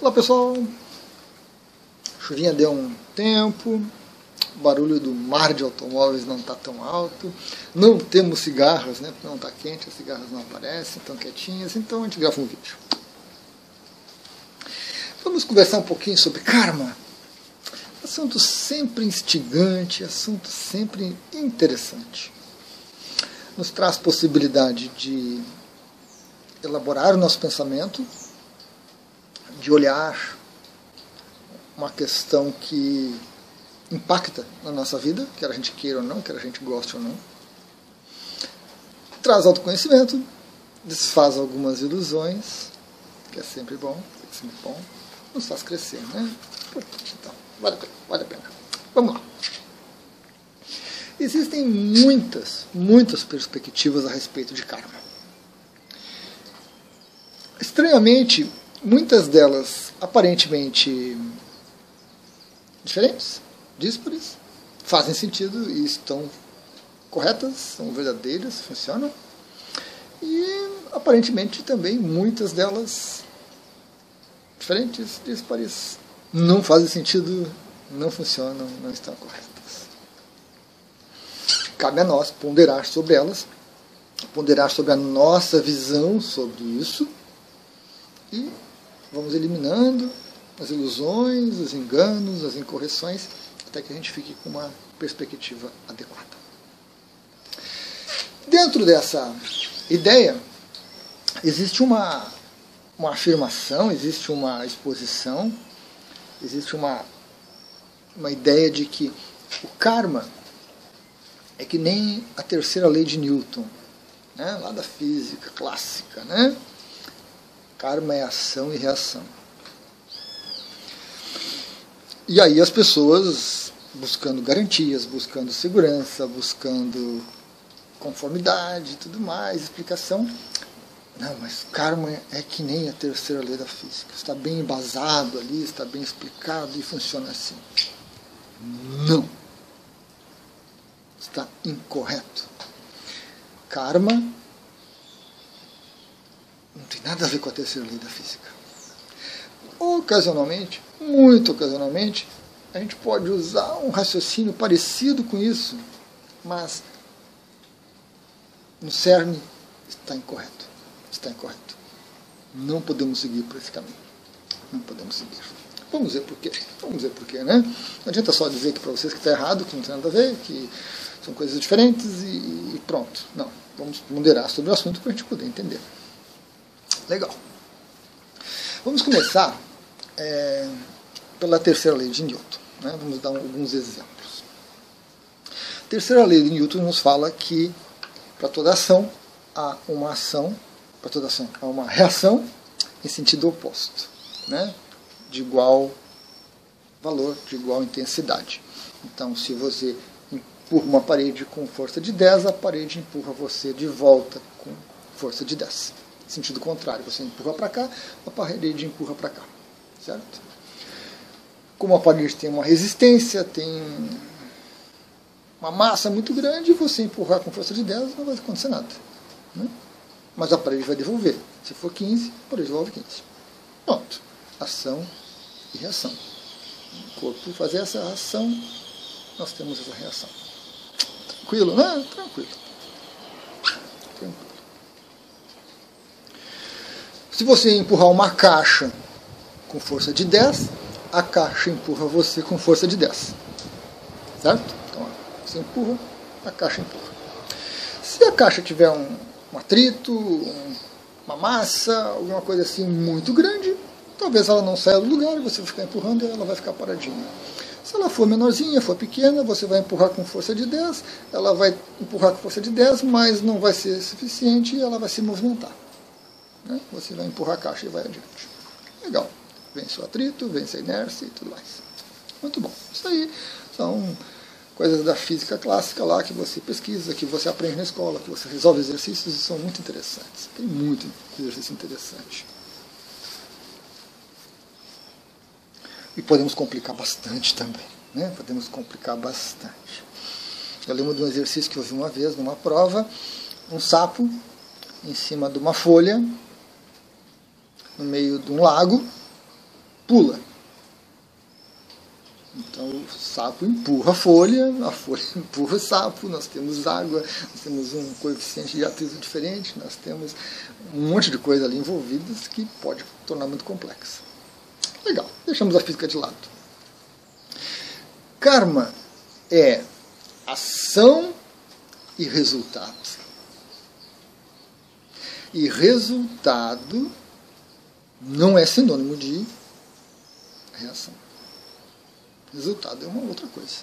Olá pessoal, chuvinha deu um tempo, o barulho do mar de automóveis não está tão alto, não temos cigarras, né? Porque não está quente, as cigarras não aparecem, estão quietinhas, então a gente grava um vídeo. Vamos conversar um pouquinho sobre karma. Assunto sempre instigante, assunto sempre interessante. Nos traz possibilidade de elaborar o nosso pensamento, de olhar uma questão que impacta na nossa vida, quer a gente queira ou não, quer a gente goste ou não. Traz autoconhecimento, desfaz algumas ilusões, que é sempre bom, é sempre bom, nos faz crescer, né? Então, vale a pena, vale a pena. Vamos lá. Existem muitas, muitas perspectivas a respeito de karma. Estranhamente, muitas delas aparentemente diferentes, díspares, fazem sentido e estão corretas, são verdadeiras, funcionam. E aparentemente também muitas delas diferentes, díspares, não fazem sentido, não funcionam, não estão corretas. Cabe a nós ponderar sobre elas, ponderar sobre a nossa visão sobre isso e vamos eliminando as ilusões, os enganos, as incorreções, até que a gente fique com uma perspectiva adequada. Dentro dessa ideia, existe uma, uma afirmação, existe uma exposição, existe uma, uma ideia de que o karma é que nem a terceira lei de Newton, né, lá da física clássica, né? Karma é ação e reação. E aí as pessoas buscando garantias, buscando segurança, buscando conformidade e tudo mais, explicação. Não, mas karma é que nem a terceira lei da física. Está bem embasado ali, está bem explicado e funciona assim. Não. Está incorreto. Karma tem nada a ver com a terceira lei da física. Ocasionalmente, muito ocasionalmente, a gente pode usar um raciocínio parecido com isso, mas no cerne está incorreto. Está incorreto. Não podemos seguir por esse caminho. Não podemos seguir. Vamos ver por quê. Vamos ver por quê, né? Não adianta só dizer que para vocês que está errado, que não tem nada a ver, que são coisas diferentes e, e pronto. Não. Vamos ponderar sobre o assunto para a gente poder entender. Legal. Vamos começar é, pela terceira lei de Newton. Né? Vamos dar alguns exemplos. A terceira lei de Newton nos fala que para toda ação há uma ação, para toda ação há uma reação em sentido oposto, né? de igual valor, de igual intensidade. Então, se você empurra uma parede com força de 10, a parede empurra você de volta com força de 10 sentido contrário. Você empurra para cá, a parede empurra para cá. Certo? Como a parede tem uma resistência, tem uma massa muito grande, você empurrar com força de 10 não vai acontecer nada. Né? Mas a parede vai devolver. Se for 15, a parede devolve 15. Pronto. Ação e reação. O corpo fazer essa ação, nós temos essa reação. Tranquilo, né? Tranquilo. Se você empurrar uma caixa com força de 10, a caixa empurra você com força de 10. Certo? Então você empurra, a caixa empurra. Se a caixa tiver um, um atrito, um, uma massa, alguma coisa assim muito grande, talvez ela não saia do lugar e você ficar empurrando e ela vai ficar paradinha. Se ela for menorzinha, for pequena, você vai empurrar com força de 10, ela vai empurrar com força de 10, mas não vai ser suficiente e ela vai se movimentar. Né? Você vai empurrar a caixa e vai adiante. Legal. Vence o atrito, vence a inércia e tudo mais. Muito bom. Isso aí são coisas da física clássica lá que você pesquisa, que você aprende na escola, que você resolve exercícios e são muito interessantes. Tem muito exercício interessante. E podemos complicar bastante também. Né? Podemos complicar bastante. Eu lembro de um exercício que eu vi uma vez numa prova, um sapo em cima de uma folha no meio de um lago, pula. Então o sapo empurra a folha, a folha empurra o sapo, nós temos água, nós temos um coeficiente de atrito diferente, nós temos um monte de coisa ali envolvidas que pode tornar muito complexa. Legal, deixamos a física de lado. Karma é ação e resultado. E resultado não é sinônimo de reação. Resultado é uma outra coisa.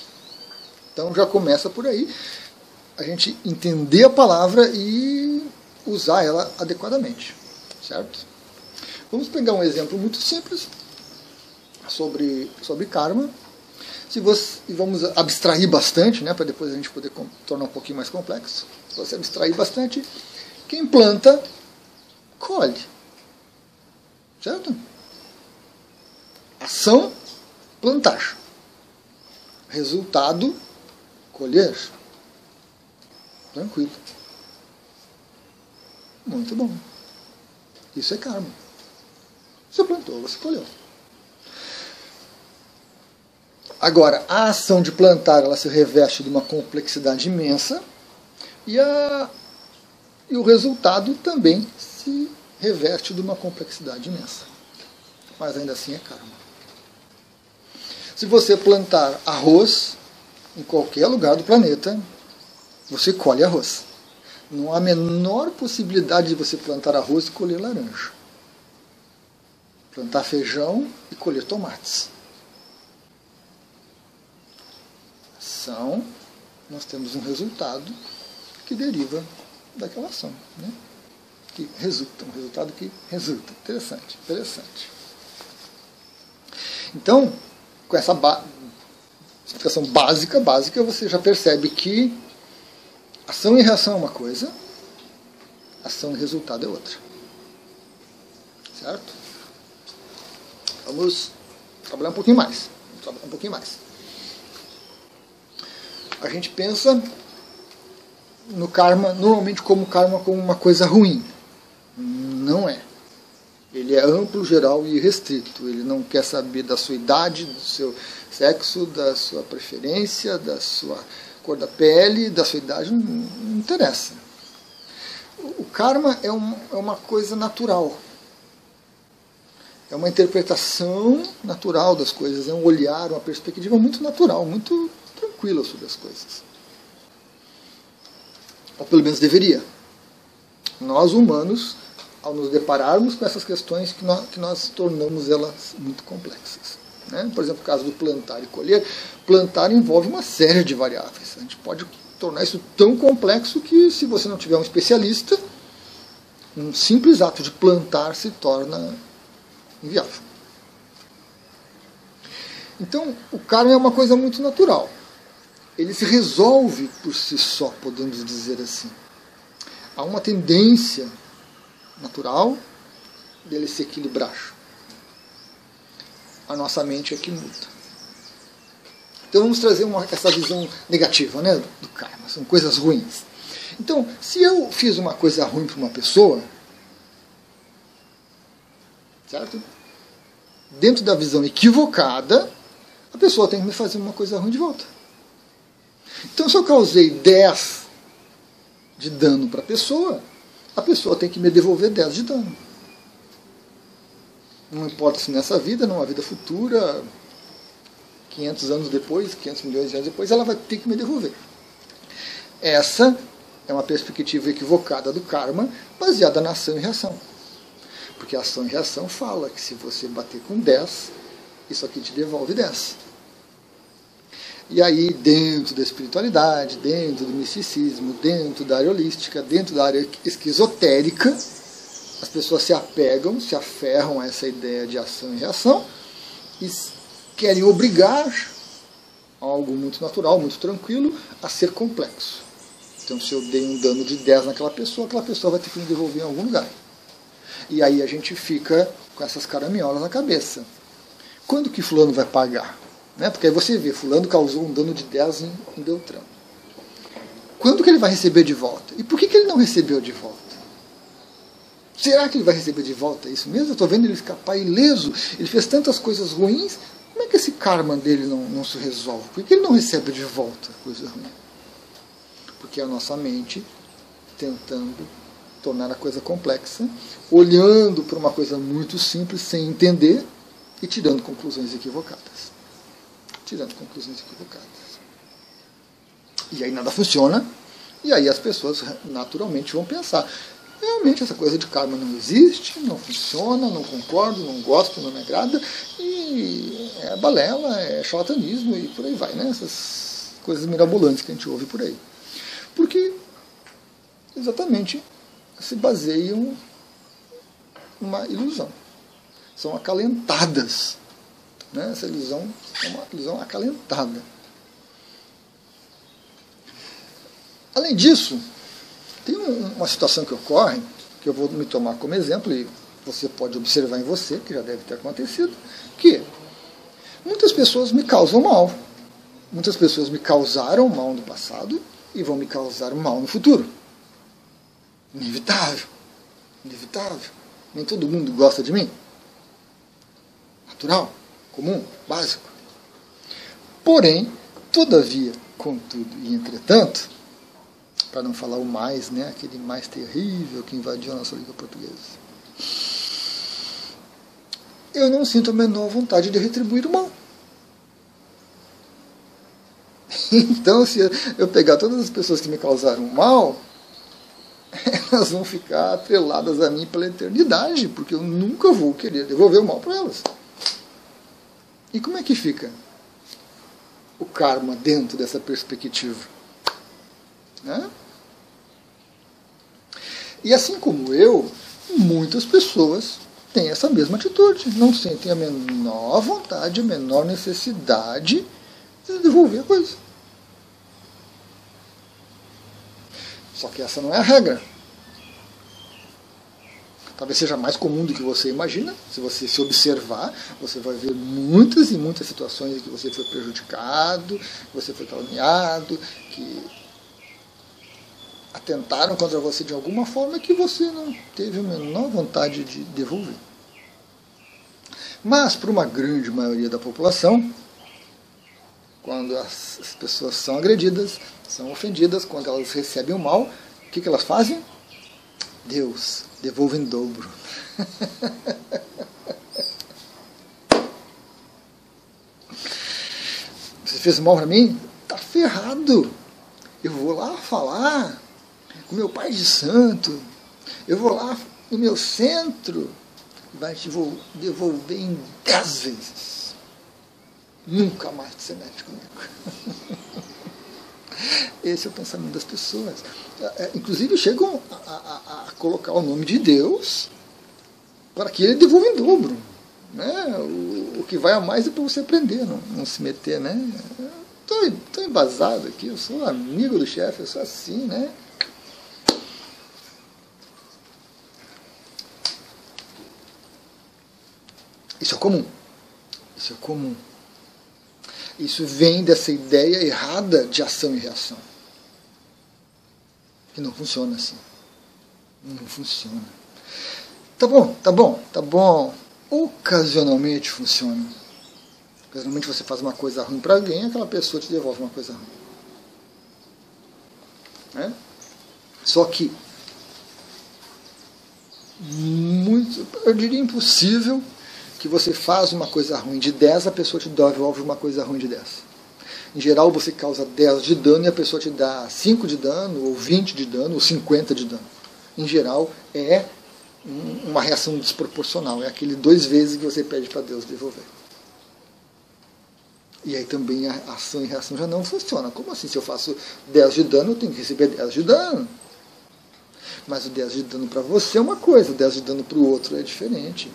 Então já começa por aí a gente entender a palavra e usar ela adequadamente, certo? Vamos pegar um exemplo muito simples sobre, sobre karma. Se você, e vamos abstrair bastante, né, para depois a gente poder tornar um pouquinho mais complexo. Se você abstrair bastante, quem planta, colhe. Certo? Ação, plantar. Resultado, colher. Tranquilo. Muito bom. Isso é karma. Você plantou, você colheu. Agora, a ação de plantar ela se reveste de uma complexidade imensa e, a, e o resultado também se reveste de uma complexidade imensa. Mas ainda assim é karma. Se você plantar arroz em qualquer lugar do planeta, você colhe arroz. Não há a menor possibilidade de você plantar arroz e colher laranja. Plantar feijão e colher tomates. Ação, nós temos um resultado que deriva daquela ação. Né? Que resulta, um resultado que resulta. Interessante, interessante. Então, com essa ba explicação básica, básica, você já percebe que ação e reação é uma coisa, ação e resultado é outra. Certo? Vamos trabalhar um pouquinho mais. Vamos trabalhar um pouquinho mais. A gente pensa no karma normalmente como karma como uma coisa ruim. Não é. Ele é amplo, geral e restrito. Ele não quer saber da sua idade, do seu sexo, da sua preferência, da sua cor da pele, da sua idade, não, não interessa. O karma é, um, é uma coisa natural. É uma interpretação natural das coisas, é um olhar, uma perspectiva muito natural, muito tranquila sobre as coisas. Ou pelo menos deveria. Nós humanos ao nos depararmos com essas questões que nós, que nós tornamos elas muito complexas. Né? Por exemplo, o caso do plantar e colher. Plantar envolve uma série de variáveis. A gente pode tornar isso tão complexo que, se você não tiver um especialista, um simples ato de plantar se torna inviável. Então, o karma é uma coisa muito natural. Ele se resolve por si só, podemos dizer assim. Há uma tendência natural dele se equilibrar. A nossa mente é que muda. Então vamos trazer uma, essa visão negativa né, do karma, são coisas ruins. Então, se eu fiz uma coisa ruim para uma pessoa, certo? Dentro da visão equivocada, a pessoa tem que me fazer uma coisa ruim de volta. Então, se eu causei 10 de dano para a pessoa, a pessoa tem que me devolver 10 de dano. Não importa se nessa vida, numa vida futura, 500 anos depois, 500 milhões de anos depois, ela vai ter que me devolver. Essa é uma perspectiva equivocada do karma, baseada na ação e reação. Porque ação e reação fala que se você bater com 10, isso aqui te devolve 10. E aí, dentro da espiritualidade, dentro do misticismo, dentro da área holística, dentro da área esquizotérica, as pessoas se apegam, se aferram a essa ideia de ação e reação e querem obrigar algo muito natural, muito tranquilo, a ser complexo. Então, se eu dei um dano de 10 naquela pessoa, aquela pessoa vai ter que me devolver em algum lugar. E aí a gente fica com essas caraminholas na cabeça. Quando que fulano vai pagar? Né? Porque aí você vê, fulano causou um dano de 10 em, em Beltrão. Quando que ele vai receber de volta? E por que, que ele não recebeu de volta? Será que ele vai receber de volta isso mesmo? Eu estou vendo ele escapar ileso. Ele fez tantas coisas ruins. Como é que esse karma dele não, não se resolve? Por que ele não recebe de volta coisa ruim? Porque a nossa mente tentando tornar a coisa complexa, olhando para uma coisa muito simples sem entender e tirando conclusões equivocadas. Tirando conclusões equivocadas. E aí nada funciona, e aí as pessoas naturalmente vão pensar: realmente essa coisa de karma não existe, não funciona, não concordo, não gosto, não me agrada, e é balela, é charlatanismo e por aí vai, né? Essas coisas mirabolantes que a gente ouve por aí. Porque exatamente se baseiam numa ilusão. São acalentadas. Né? Essa ilusão é uma ilusão acalentada. Além disso, tem uma situação que ocorre, que eu vou me tomar como exemplo, e você pode observar em você, que já deve ter acontecido, que muitas pessoas me causam mal. Muitas pessoas me causaram mal no passado e vão me causar mal no futuro. Inevitável. Inevitável. Nem todo mundo gosta de mim. Natural, comum, básico. Porém, todavia, contudo e entretanto, para não falar o mais, né, aquele mais terrível que invadiu a nossa língua portuguesa. Eu não sinto a menor vontade de retribuir o mal. Então, se eu pegar todas as pessoas que me causaram mal, elas vão ficar atreladas a mim pela eternidade, porque eu nunca vou querer devolver o mal para elas. E como é que fica o karma dentro dessa perspectiva? Né? E assim como eu, muitas pessoas têm essa mesma atitude, não sentem a menor vontade, a menor necessidade de devolver a coisa. Só que essa não é a regra. Talvez seja mais comum do que você imagina. Se você se observar, você vai ver muitas e muitas situações em que você foi prejudicado, que você foi caluniado, que atentaram contra você de alguma forma que você não teve a menor vontade de devolver. Mas, para uma grande maioria da população, quando as, as pessoas são agredidas, são ofendidas, quando elas recebem o mal, o que, que elas fazem? Deus, devolve em dobro. Você fez mal para mim? Tá ferrado. Eu vou lá falar com meu pai de santo, eu vou lá no meu centro, vai te devolver em dez vezes. Nunca mais você mete comigo. Esse é o pensamento das pessoas. É, é, inclusive chegam a, a, a colocar o nome de Deus para que ele devolva em dobro. Né? O, o que vai a mais é para você aprender, não, não se meter, né? Estou embasado aqui, eu sou amigo do chefe, eu sou assim, né? Isso é comum. Isso é comum. Isso vem dessa ideia errada de ação e reação. Que não funciona assim. Não funciona. Tá bom, tá bom, tá bom. Ocasionalmente funciona. Ocasionalmente você faz uma coisa ruim para alguém, aquela pessoa te devolve uma coisa ruim. É? Só que muito, eu diria impossível que você faz uma coisa ruim de 10, a pessoa te devolve uma coisa ruim de 10. Em geral, você causa 10 de dano e a pessoa te dá 5 de dano, ou 20 de dano, ou 50 de dano. Em geral, é uma reação desproporcional. É aquele dois vezes que você pede para Deus devolver. E aí também a ação e reação já não funciona. Como assim? Se eu faço 10 de dano, eu tenho que receber 10 de dano. Mas o 10 de dano para você é uma coisa, o 10 de dano para o outro é diferente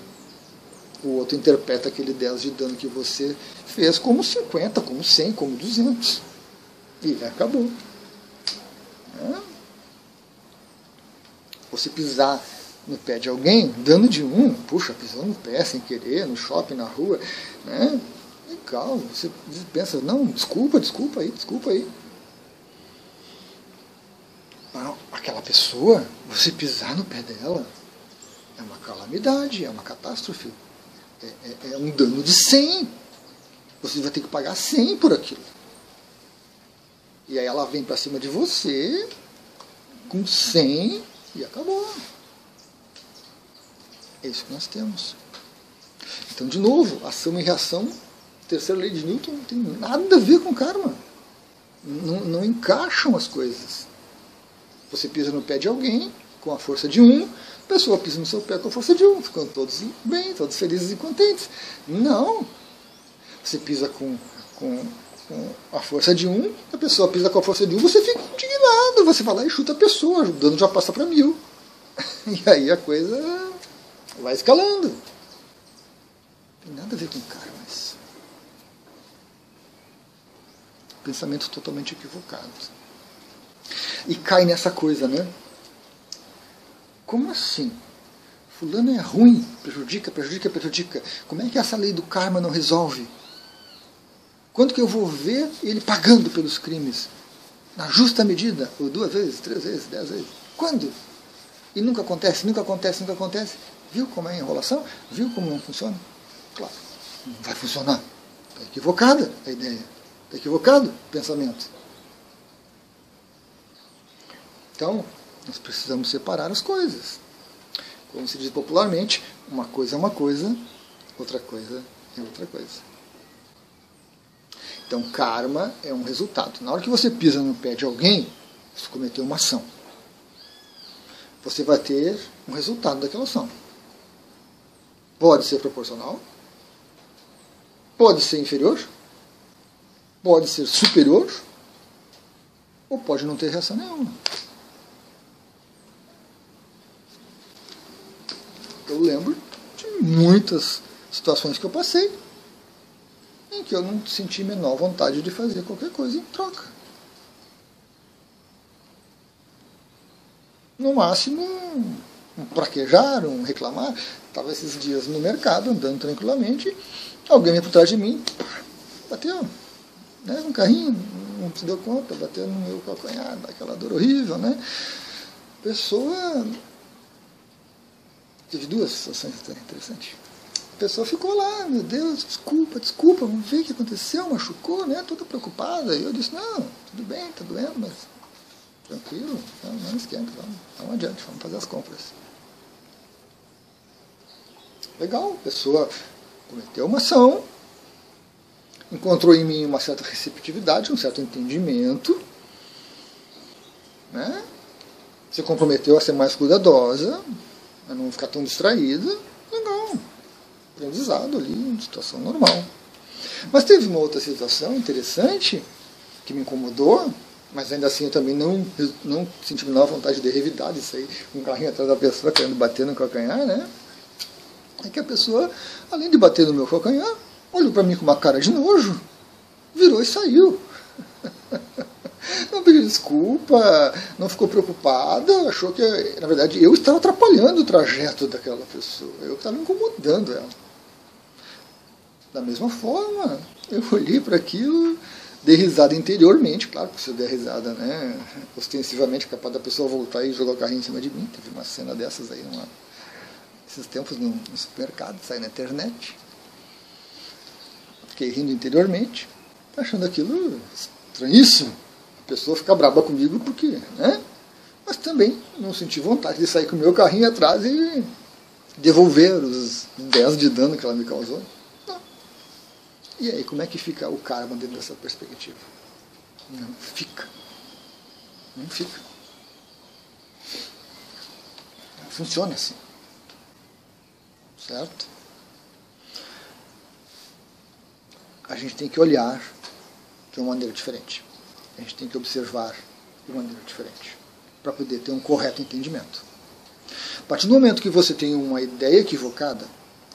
o outro interpreta aquele 10 de dano que você fez como 50, como 100, como 200. E acabou. É. Você pisar no pé de alguém, dano de um, puxa, pisou no pé sem querer, no shopping, na rua, né? Legal, você pensa, não, desculpa, desculpa aí, desculpa aí. Aquela pessoa, você pisar no pé dela, é uma calamidade, é uma catástrofe. É, é, é um dano de 100. Você vai ter que pagar 100 por aquilo. E aí ela vem para cima de você com 100 e acabou. É isso que nós temos. Então, de novo, ação e reação, terceira lei de Newton, não tem nada a ver com karma. Não, não encaixam as coisas. Você pisa no pé de alguém com a força de um, a pessoa pisa no seu pé com a força de um, ficando todos bem, todos felizes e contentes. Não. Você pisa com, com, com a força de um, a pessoa pisa com a força de um, você fica indignado, você vai lá e chuta a pessoa, o dano já passa para mil. E aí a coisa vai escalando. Não tem nada a ver com karma isso. Pensamento totalmente equivocado. E cai nessa coisa, né? Como assim? Fulano é ruim, prejudica, prejudica, prejudica. Como é que essa lei do karma não resolve? Quando que eu vou ver ele pagando pelos crimes? Na justa medida? Ou duas vezes, três vezes, dez vezes? Quando? E nunca acontece, nunca acontece, nunca acontece. Viu como é a enrolação? Viu como não funciona? Claro, não vai funcionar. Está equivocada a ideia. Está equivocado o pensamento. Então, nós precisamos separar as coisas. Como se diz popularmente, uma coisa é uma coisa, outra coisa é outra coisa. Então, karma é um resultado. Na hora que você pisa no pé de alguém, você cometeu uma ação. Você vai ter um resultado daquela ação. Pode ser proporcional, pode ser inferior, pode ser superior, ou pode não ter reação nenhuma. Eu lembro de muitas situações que eu passei em que eu não senti menor vontade de fazer qualquer coisa em troca. No máximo, um praquejar, um reclamar. Estava esses dias no mercado, andando tranquilamente, alguém veio por trás de mim, bateu, né, um carrinho, não se deu conta, bateu no meu calcanhar, daquela dor horrível, né? Pessoa. Teve duas situações interessantes. A pessoa ficou lá, meu Deus, desculpa, desculpa, vamos ver o que aconteceu, machucou, né? Toda preocupada. E eu disse, não, tudo bem, tá doendo, mas tranquilo, não, não esquenta, vamos, vamos adiante, vamos fazer as compras. Legal, a pessoa cometeu uma ação, encontrou em mim uma certa receptividade, um certo entendimento, né? se comprometeu a ser mais cuidadosa, a não ficar tão distraída, legal, aprendizado ali, situação normal. Mas teve uma outra situação interessante que me incomodou, mas ainda assim eu também não, não senti menor vontade de revidar de sair um carrinho atrás da pessoa querendo bater no calcanhar, né? é que a pessoa, além de bater no meu calcanhar, olhou para mim com uma cara de nojo, virou e saiu. Não pediu desculpa, não ficou preocupada, achou que, na verdade, eu estava atrapalhando o trajeto daquela pessoa, eu estava incomodando ela. Da mesma forma, eu olhei para aquilo, dei risada interiormente, claro que se eu der risada, né, ostensivamente, capaz da pessoa voltar e jogar o carrinho em cima de mim. Teve uma cena dessas aí numa, esses tempos no, no supermercado, saí na internet. Fiquei rindo interiormente, achando aquilo estranhíssimo. Pessoa fica braba comigo porque, né? Mas também não senti vontade de sair com o meu carrinho atrás e devolver os 10 de dano que ela me causou. Não. E aí, como é que fica o karma dentro dessa perspectiva? Não fica. Não fica. Funciona assim. Certo? A gente tem que olhar de uma maneira diferente. A gente tem que observar de maneira diferente para poder ter um correto entendimento. A partir do momento que você tem uma ideia equivocada,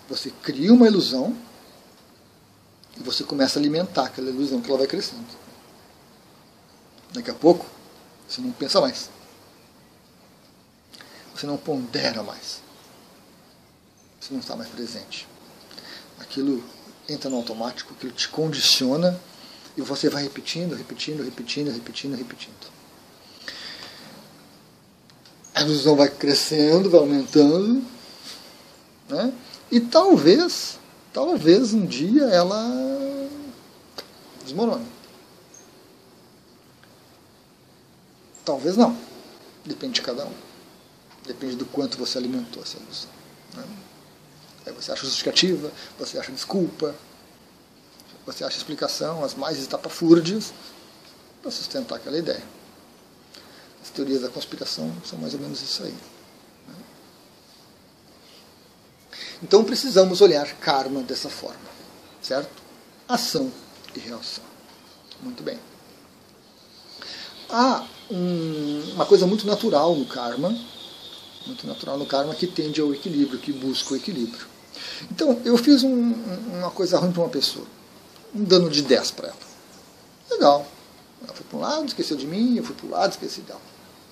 você cria uma ilusão e você começa a alimentar aquela ilusão que ela vai crescendo. Daqui a pouco, você não pensa mais. Você não pondera mais você não está mais presente. Aquilo entra no automático, aquilo te condiciona e você vai repetindo, repetindo, repetindo, repetindo, repetindo. A ilusão vai crescendo, vai aumentando, Né? E talvez, talvez um dia ela desmorone. Talvez não. Depende de cada um. Depende do quanto você alimentou essa ilusão. Né? Aí você acha justificativa, você acha desculpa, você acha explicação, as mais estapafúrdias, para sustentar aquela ideia. As teorias da conspiração são mais ou menos isso aí. Né? Então precisamos olhar karma dessa forma, certo? Ação e reação. Muito bem. Há um, uma coisa muito natural no karma, muito natural no karma que tende ao equilíbrio, que busca o equilíbrio. Então, eu fiz um, uma coisa ruim para uma pessoa, um dano de 10 para ela. Legal. Ela foi para um lado, esqueceu de mim, eu fui para o lado, esqueci dela.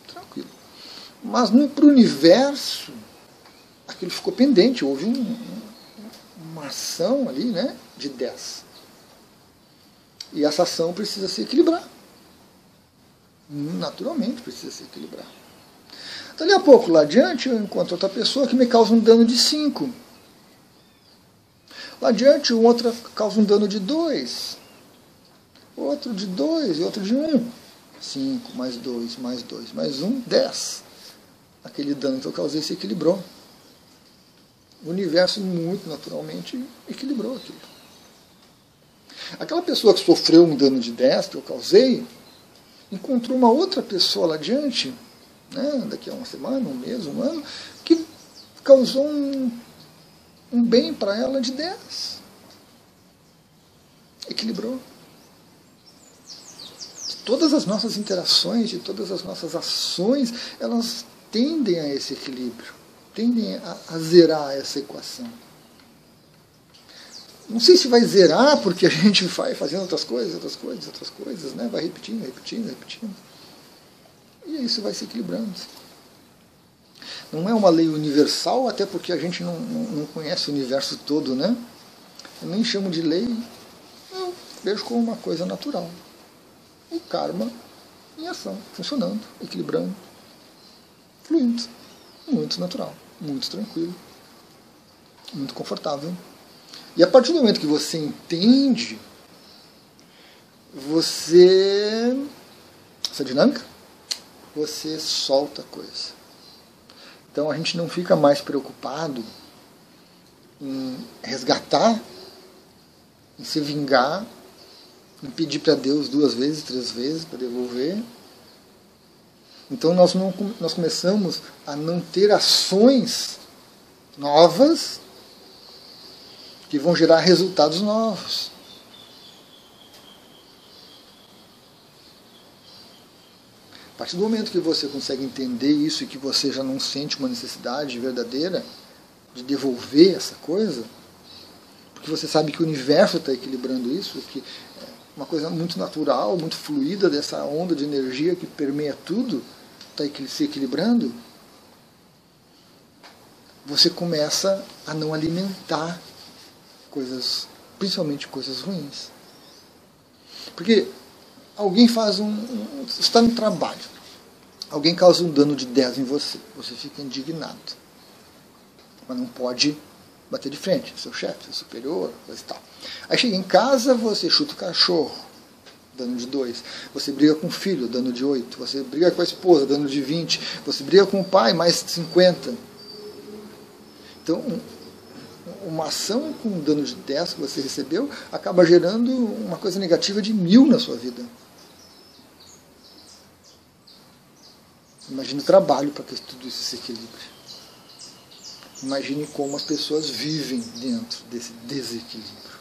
Tranquilo. Mas para o universo, aquilo ficou pendente, houve um, uma ação ali né, de 10. E essa ação precisa se equilibrar. Naturalmente precisa se equilibrar. Dali a pouco, lá adiante, eu encontro outra pessoa que me causa um dano de 5. Lá adiante, outra causa um dano de 2. Outro de 2 e outro de 1. Um. 5 mais 2 mais 2 mais 1, um, 10. Aquele dano que eu causei se equilibrou. O universo, muito naturalmente, equilibrou aquilo. Aquela pessoa que sofreu um dano de 10 que eu causei, encontrou uma outra pessoa lá adiante, né, daqui a uma semana, um mês, um ano, que causou um, um bem para ela de 10. Equilibrou. De todas as nossas interações, de todas as nossas ações, elas tendem a esse equilíbrio, tendem a, a zerar essa equação. Não sei se vai zerar, porque a gente vai fazendo outras coisas, outras coisas, outras coisas, né? vai repetindo, repetindo, repetindo. E isso vai se equilibrando. Não é uma lei universal, até porque a gente não, não, conhece o universo todo, né? Eu nem chamo de lei, eu vejo como uma coisa natural. O karma em ação, funcionando, equilibrando, fluindo. Muito natural, muito tranquilo, muito confortável. E a partir do momento que você entende, você. essa dinâmica, você solta a coisa. Então a gente não fica mais preocupado em resgatar, em se vingar, em pedir para Deus duas vezes, três vezes para devolver. Então nós, não, nós começamos a não ter ações novas que vão gerar resultados novos. Partir do momento que você consegue entender isso e que você já não sente uma necessidade verdadeira de devolver essa coisa, porque você sabe que o universo está equilibrando isso, que é uma coisa muito natural, muito fluida dessa onda de energia que permeia tudo, está se equilibrando, você começa a não alimentar coisas, principalmente coisas ruins. Porque alguém faz um, um. está no trabalho. Alguém causa um dano de 10 em você. Você fica indignado. Mas não pode bater de frente. Seu chefe, seu superior, coisa e tal. Aí chega em casa, você chuta o cachorro, dano de 2. Você briga com o filho, dano de 8. Você briga com a esposa, dano de 20. Você briga com o pai, mais 50. Então, uma ação com dano de 10 que você recebeu acaba gerando uma coisa negativa de mil na sua vida. Imagine o trabalho para que tudo isso se equilibre. Imagine como as pessoas vivem dentro desse desequilíbrio.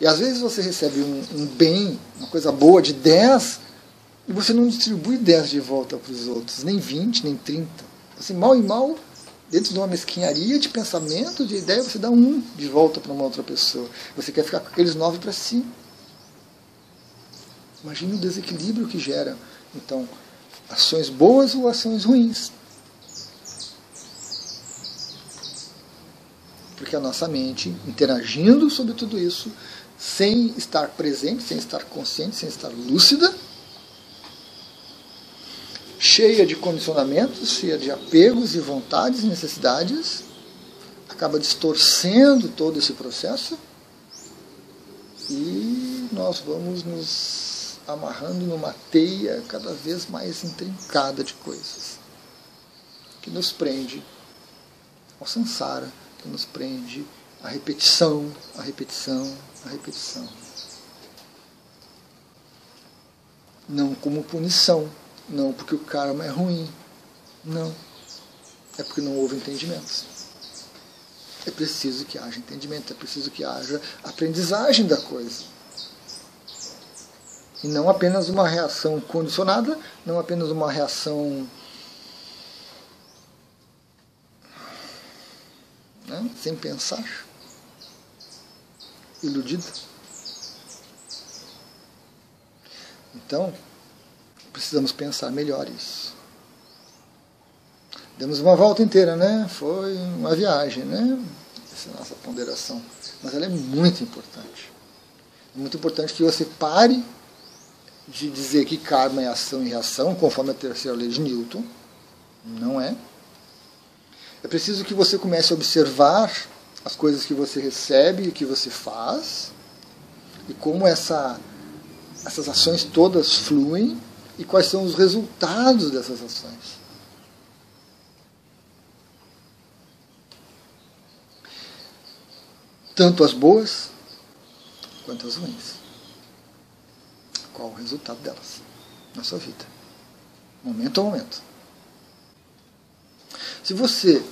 E às vezes você recebe um, um bem, uma coisa boa de 10, e você não distribui 10 de volta para os outros, nem 20, nem 30. Assim, mal e mal dentro de uma mesquinharia de pensamento, de ideia, você dá um de volta para uma outra pessoa. Você quer ficar com aqueles nove para si. Imagine o desequilíbrio que gera. Então, ações boas ou ações ruins. Porque a nossa mente, interagindo sobre tudo isso, sem estar presente, sem estar consciente, sem estar lúcida, cheia de condicionamentos, cheia de apegos e vontades e necessidades, acaba distorcendo todo esse processo e nós vamos nos amarrando numa teia cada vez mais intrincada de coisas que nos prende ao samsara, que nos prende à repetição, à repetição, à repetição. Não como punição, não porque o karma é ruim, não. É porque não houve entendimento. É preciso que haja entendimento, é preciso que haja aprendizagem da coisa. E não apenas uma reação condicionada, não apenas uma reação né, sem pensar, iludida. Então, precisamos pensar melhor isso. Demos uma volta inteira, né? Foi uma viagem, né? Essa é nossa ponderação. Mas ela é muito importante. É muito importante que você pare de dizer que karma é ação e reação, conforme a terceira lei de Newton. Não é. É preciso que você comece a observar as coisas que você recebe e que você faz, e como essa essas ações todas fluem e quais são os resultados dessas ações. Tanto as boas quanto as ruins. Qual o resultado delas na sua vida? Momento a momento. Se você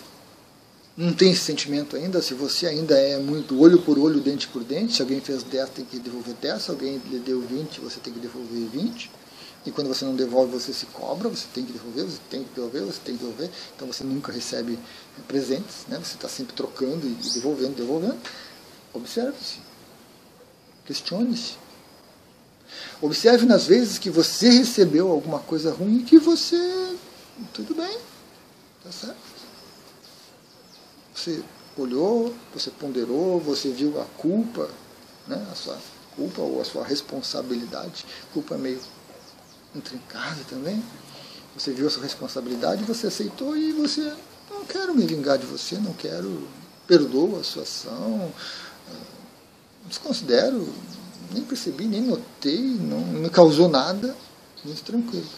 não tem esse sentimento ainda, se você ainda é muito olho por olho, dente por dente, se alguém fez 10, tem que devolver 10, se alguém lhe deu 20, você tem que devolver 20. E quando você não devolve, você se cobra, você tem que devolver, você tem que devolver, você tem que devolver. Então você nunca recebe presentes, né? você está sempre trocando e devolvendo, devolvendo. Observe-se. Questione-se. Observe nas vezes que você recebeu alguma coisa ruim que você. Tudo bem, tá certo você olhou, você ponderou, você viu a culpa, né, a sua culpa ou a sua responsabilidade. Culpa é meio intrincada também. Você viu a sua responsabilidade, você aceitou e você não quero me vingar de você, não quero, perdoa a sua ação, desconsidero, nem percebi, nem notei, não me causou nada, muito tranquilo.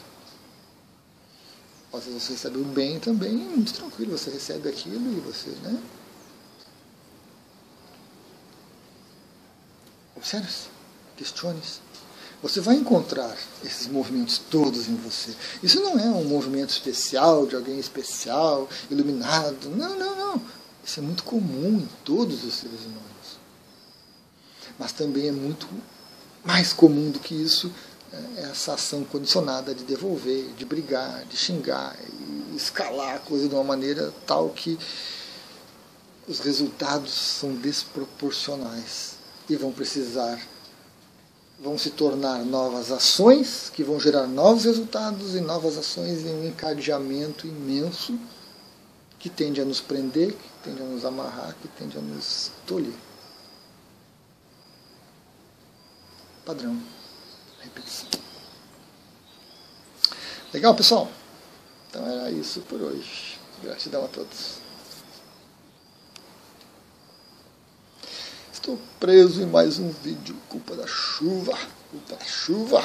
Às vezes você recebe o bem também, muito tranquilo, você recebe aquilo e você, né? Observe-se, questione-se. Você vai encontrar esses movimentos todos em você. Isso não é um movimento especial, de alguém especial, iluminado. Não, não, não. Isso é muito comum em todos os seres humanos. Mas também é muito mais comum do que isso é essa ação condicionada de devolver, de brigar, de xingar, e escalar a coisa de uma maneira tal que os resultados são desproporcionais e vão precisar, vão se tornar novas ações que vão gerar novos resultados e novas ações em um encadeamento imenso que tende a nos prender, que tende a nos amarrar, que tende a nos tolir. Padrão repetição. Legal, pessoal? Então era isso por hoje. Gratidão a todos. Estou preso em mais um vídeo. Culpa da chuva. Culpa da chuva.